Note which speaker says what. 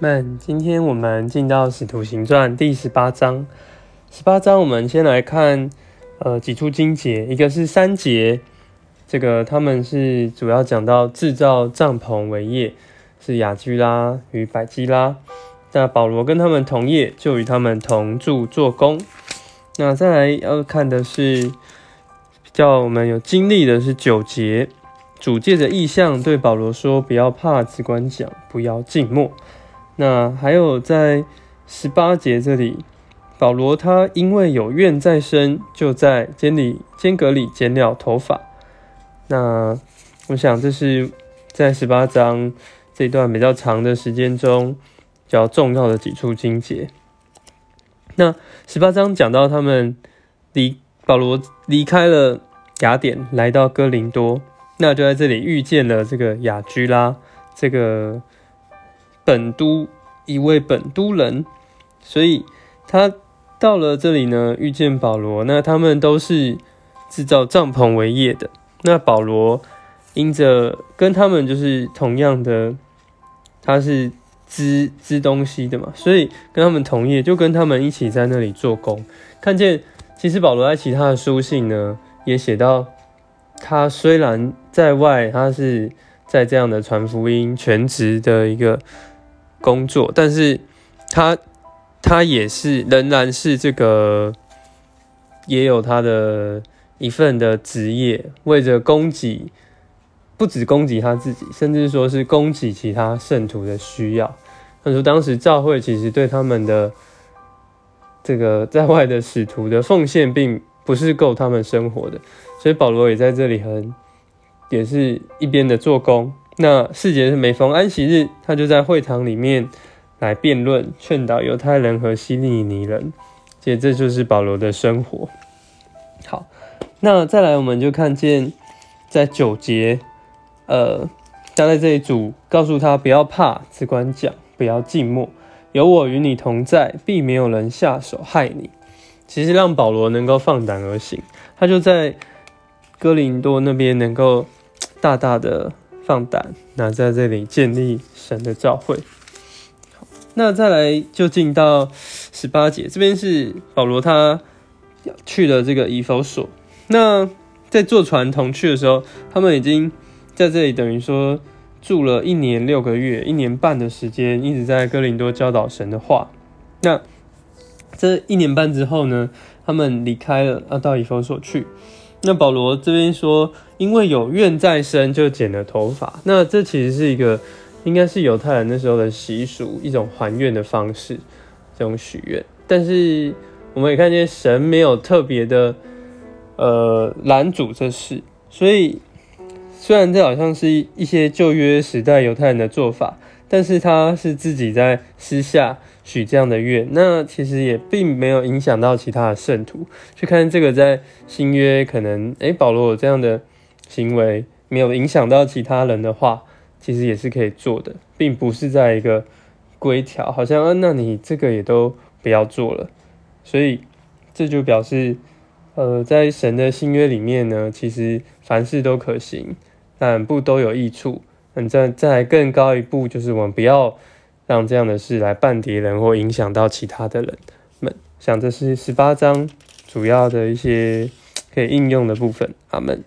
Speaker 1: 们，今天我们进到《使徒行传》第十八章。十八章，我们先来看呃几处经节，一个是三节，这个他们是主要讲到制造帐篷为业，是雅居拉与百基拉。那保罗跟他们同业，就与他们同住做工。那再来要看的是比较我们有经历的是九节，主借着意象对保罗说：“不要怕，只管讲，不要静默。”那还有在十八节这里，保罗他因为有怨在身，就在监里间隔里剪了头发。那我想这是在十八章这段比较长的时间中比较重要的几处经节。那十八章讲到他们离保罗离开了雅典，来到哥林多，那就在这里遇见了这个雅居拉这个。本都一位本都人，所以他到了这里呢，遇见保罗。那他们都是制造帐篷为业的。那保罗因着跟他们就是同样的，他是织织东西的嘛，所以跟他们同业，就跟他们一起在那里做工。看见其实保罗在其他的书信呢，也写到他虽然在外，他是在这样的传福音全职的一个。工作，但是他他也是仍然是这个，也有他的一份的职业，为着供给，不止供给他自己，甚至说是供给其他圣徒的需要。他说，当时教会其实对他们的这个在外的使徒的奉献，并不是够他们生活的，所以保罗也在这里很也是一边的做工。那四节是每逢安息日，他就在会堂里面来辩论、劝导犹太人和希利尼人。其实这就是保罗的生活。好，那再来我们就看见在九节，呃，他在这一组告诉他不要怕，只管讲，不要静默，有我与你同在，必没有人下手害你。其实让保罗能够放胆而行，他就在哥林多那边能够大大的。放胆，那在这里建立神的教会。那再来就进到十八节，这边是保罗他去了这个以弗所。那在坐船同去的时候，他们已经在这里等于说住了一年六个月、一年半的时间，一直在哥林多教导神的话。那这一年半之后呢，他们离开了，要到以弗所去。那保罗这边说，因为有怨在身，就剪了头发。那这其实是一个，应该是犹太人那时候的习俗，一种还愿的方式，这种许愿。但是我们也看见神没有特别的，呃，拦阻这事。所以虽然这好像是一些旧约时代犹太人的做法，但是他是自己在私下。许这样的愿，那其实也并没有影响到其他的圣徒。去看这个在新约，可能诶，保罗有这样的行为，没有影响到其他人的话，其实也是可以做的，并不是在一个规条，好像啊，那你这个也都不要做了。所以这就表示，呃，在神的新约里面呢，其实凡事都可行，但不都有益处。嗯，再再更高一步，就是我们不要。让这样的事来绊敌人或影响到其他的人们，想这是十八章主要的一些可以应用的部分。阿门。